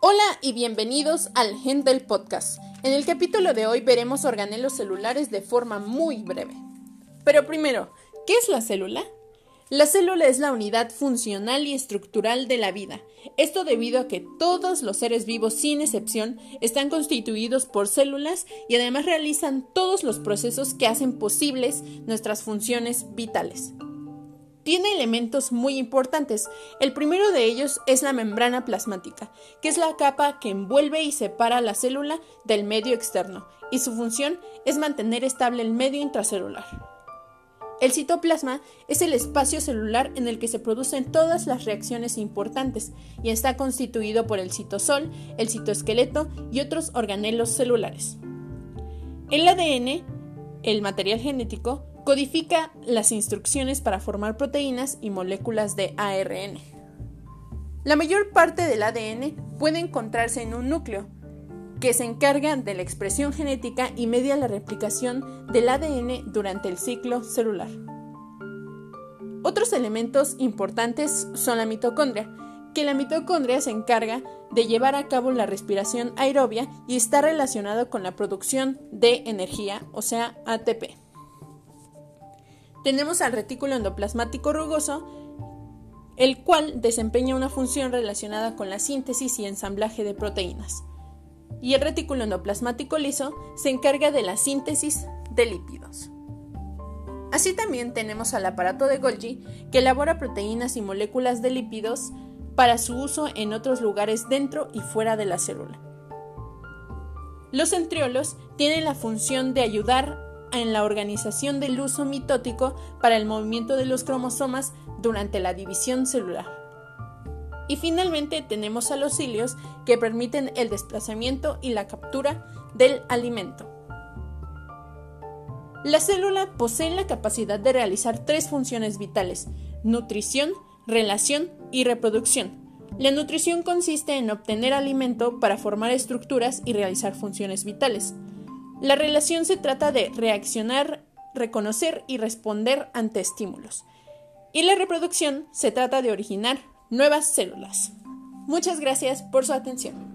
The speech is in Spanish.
Hola y bienvenidos al Gen del Podcast. En el capítulo de hoy veremos organelos celulares de forma muy breve. Pero primero, ¿qué es la célula? La célula es la unidad funcional y estructural de la vida. Esto debido a que todos los seres vivos, sin excepción, están constituidos por células y además realizan todos los procesos que hacen posibles nuestras funciones vitales. Tiene elementos muy importantes. El primero de ellos es la membrana plasmática, que es la capa que envuelve y separa la célula del medio externo, y su función es mantener estable el medio intracelular. El citoplasma es el espacio celular en el que se producen todas las reacciones importantes y está constituido por el citosol, el citoesqueleto y otros organelos celulares. El ADN, el material genético, codifica las instrucciones para formar proteínas y moléculas de ARN. La mayor parte del ADN puede encontrarse en un núcleo, que se encargan de la expresión genética y media la replicación del ADN durante el ciclo celular. Otros elementos importantes son la mitocondria, que la mitocondria se encarga de llevar a cabo la respiración aerobia y está relacionado con la producción de energía, o sea, ATP. Tenemos al retículo endoplasmático rugoso, el cual desempeña una función relacionada con la síntesis y ensamblaje de proteínas y el retículo endoplasmático liso se encarga de la síntesis de lípidos. Así también tenemos al aparato de Golgi que elabora proteínas y moléculas de lípidos para su uso en otros lugares dentro y fuera de la célula. Los centriolos tienen la función de ayudar en la organización del uso mitótico para el movimiento de los cromosomas durante la división celular. Y finalmente tenemos a los cilios que permiten el desplazamiento y la captura del alimento. La célula posee la capacidad de realizar tres funciones vitales, nutrición, relación y reproducción. La nutrición consiste en obtener alimento para formar estructuras y realizar funciones vitales. La relación se trata de reaccionar, reconocer y responder ante estímulos. Y la reproducción se trata de originar, nuevas células. Muchas gracias por su atención.